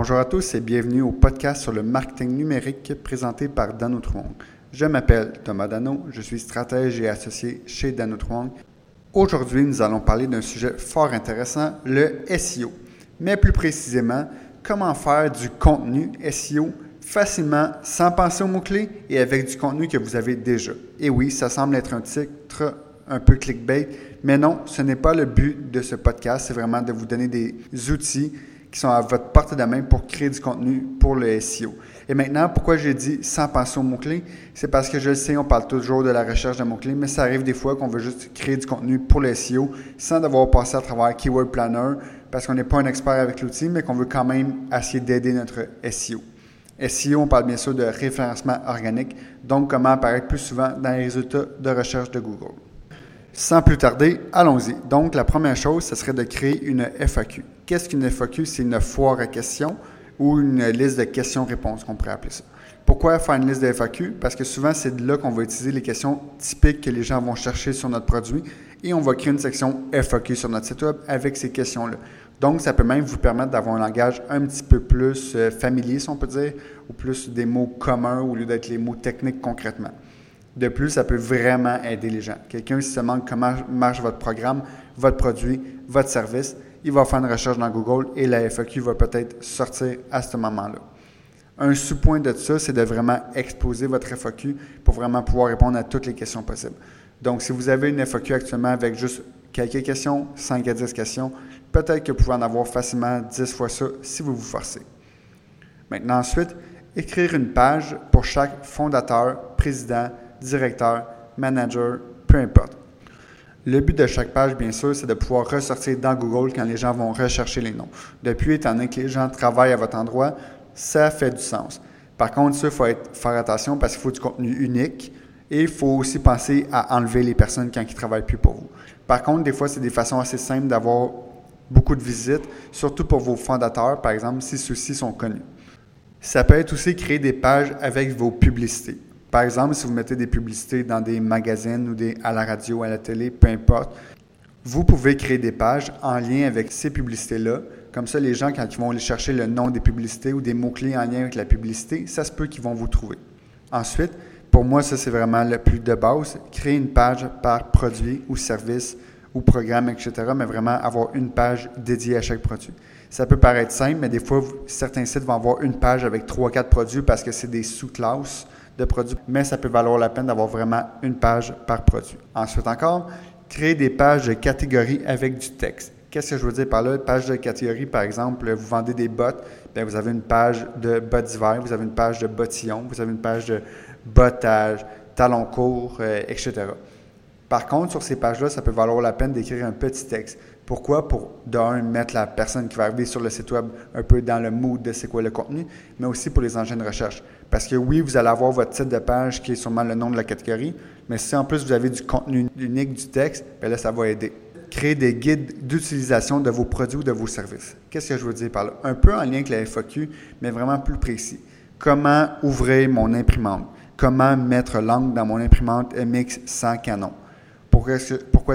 Bonjour à tous et bienvenue au podcast sur le marketing numérique présenté par Dano Truong. Je m'appelle Thomas Dano, je suis stratège et associé chez Dano Truong. Aujourd'hui, nous allons parler d'un sujet fort intéressant, le SEO. Mais plus précisément, comment faire du contenu SEO facilement, sans penser aux mots-clés et avec du contenu que vous avez déjà. Et oui, ça semble être un titre un peu clickbait, mais non, ce n'est pas le but de ce podcast, c'est vraiment de vous donner des outils qui sont à votre portée de main pour créer du contenu pour le SEO. Et maintenant, pourquoi j'ai dit sans penser aux mots-clés? C'est parce que je le sais, on parle toujours de la recherche de mots-clés, mais ça arrive des fois qu'on veut juste créer du contenu pour le SEO sans devoir passer à travers Keyword Planner parce qu'on n'est pas un expert avec l'outil, mais qu'on veut quand même essayer d'aider notre SEO. SEO, on parle bien sûr de référencement organique, donc comment apparaître plus souvent dans les résultats de recherche de Google. Sans plus tarder, allons-y. Donc, la première chose, ce serait de créer une FAQ. Qu'est-ce qu'une FAQ? C'est une foire à questions ou une liste de questions-réponses, qu'on pourrait appeler ça. Pourquoi faire une liste de FAQ? Parce que souvent, c'est de là qu'on va utiliser les questions typiques que les gens vont chercher sur notre produit et on va créer une section FAQ sur notre site web avec ces questions-là. Donc, ça peut même vous permettre d'avoir un langage un petit peu plus euh, familier, si on peut dire, ou plus des mots communs au lieu d'être les mots techniques concrètement. De plus, ça peut vraiment aider les gens. Quelqu'un, se demande comment marche votre programme, votre produit, votre service, il va faire une recherche dans Google et la FAQ va peut-être sortir à ce moment-là. Un sous-point de ça, c'est de vraiment exposer votre FAQ pour vraiment pouvoir répondre à toutes les questions possibles. Donc, si vous avez une FAQ actuellement avec juste quelques questions, 5 à 10 questions, peut-être que vous pouvez en avoir facilement 10 fois ça si vous vous forcez. Maintenant, ensuite, écrire une page pour chaque fondateur, président, directeur, manager, peu importe. Le but de chaque page, bien sûr, c'est de pouvoir ressortir dans Google quand les gens vont rechercher les noms. Depuis, étant donné que les gens travaillent à votre endroit, ça fait du sens. Par contre, ça, il faut faire attention parce qu'il faut du contenu unique et il faut aussi penser à enlever les personnes quand ils ne travaillent plus pour vous. Par contre, des fois, c'est des façons assez simples d'avoir beaucoup de visites, surtout pour vos fondateurs, par exemple, si ceux-ci sont connus. Ça peut être aussi créer des pages avec vos publicités. Par exemple, si vous mettez des publicités dans des magazines ou à la radio, à la télé, peu importe, vous pouvez créer des pages en lien avec ces publicités-là. Comme ça, les gens, quand ils vont aller chercher le nom des publicités ou des mots-clés en lien avec la publicité, ça se peut qu'ils vont vous trouver. Ensuite, pour moi, ça c'est vraiment le plus de base, créer une page par produit ou service ou programme, etc., mais vraiment avoir une page dédiée à chaque produit. Ça peut paraître simple, mais des fois, certains sites vont avoir une page avec trois, quatre produits parce que c'est des sous-classes de produits, mais ça peut valoir la peine d'avoir vraiment une page par produit. Ensuite encore, créer des pages de catégorie avec du texte. Qu'est-ce que je veux dire par là? Page de catégorie, par exemple, vous vendez des bottes, bien, vous avez une page de bottes d'hiver, vous avez une page de bottillons, vous avez une page de bottage, talons courts, euh, etc. Par contre, sur ces pages-là, ça peut valoir la peine d'écrire un petit texte. Pourquoi? Pour, d'un, mettre la personne qui va arriver sur le site web un peu dans le mood de c'est quoi le contenu, mais aussi pour les engins de recherche. Parce que oui, vous allez avoir votre titre de page qui est sûrement le nom de la catégorie, mais si en plus vous avez du contenu unique du texte, bien là, ça va aider. Créer des guides d'utilisation de vos produits ou de vos services. Qu'est-ce que je veux dire par là? Un peu en lien avec la FAQ, mais vraiment plus précis. Comment ouvrir mon imprimante? Comment mettre l'angle dans mon imprimante MX sans canon? Pourquoi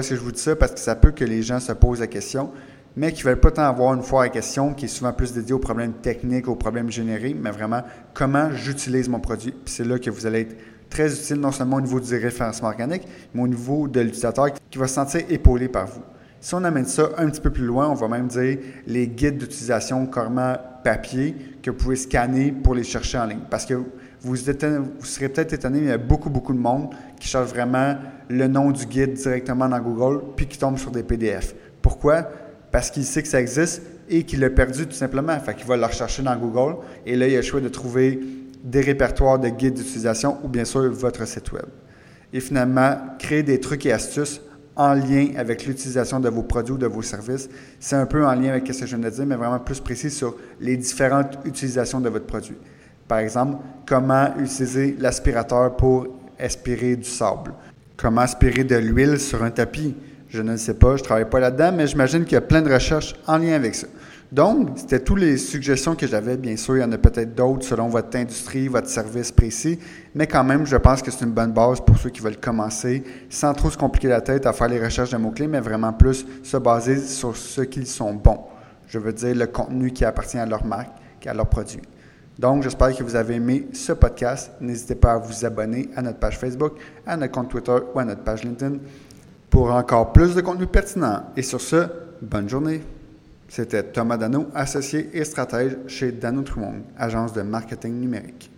est-ce que, je vous dis ça? Parce que ça peut que les gens se posent la question, mais qui ne veulent pas tant avoir une fois à question qui est souvent plus dédiée aux problèmes techniques, aux problèmes générés, mais vraiment comment j'utilise mon produit. Puis c'est là que vous allez être très utile non seulement au niveau du référencement organique, mais au niveau de l'utilisateur qui va se sentir épaulé par vous. Si on amène ça un petit peu plus loin, on va même dire les guides d'utilisation carrément papier que vous pouvez scanner pour les chercher en ligne. Parce que vous, serez peut-être étonné, mais il y a beaucoup, beaucoup de monde qui cherche vraiment le nom du guide directement dans Google, puis qui tombe sur des PDF. Pourquoi? Parce qu'il sait que ça existe et qu'il l'a perdu tout simplement. Fait qu'il va le rechercher dans Google et là, il a le choix de trouver des répertoires de guides d'utilisation ou bien sûr votre site web. Et finalement, créer des trucs et astuces en lien avec l'utilisation de vos produits ou de vos services. C'est un peu en lien avec ce que je viens de dire, mais vraiment plus précis sur les différentes utilisations de votre produit. Par exemple, comment utiliser l'aspirateur pour aspirer du sable? Comment aspirer de l'huile sur un tapis? Je ne sais pas, je ne travaille pas là-dedans, mais j'imagine qu'il y a plein de recherches en lien avec ça. Donc, c'était toutes les suggestions que j'avais. Bien sûr, il y en a peut-être d'autres selon votre industrie, votre service précis, mais quand même, je pense que c'est une bonne base pour ceux qui veulent commencer sans trop se compliquer la tête à faire les recherches de mots-clés, mais vraiment plus se baser sur ce qu'ils sont bons. Je veux dire le contenu qui appartient à leur marque à leurs produits. Donc, j'espère que vous avez aimé ce podcast. N'hésitez pas à vous abonner à notre page Facebook, à notre compte Twitter ou à notre page LinkedIn pour encore plus de contenu pertinent. Et sur ce, bonne journée. C'était Thomas Dano, associé et stratège chez Dano Trumong, agence de marketing numérique.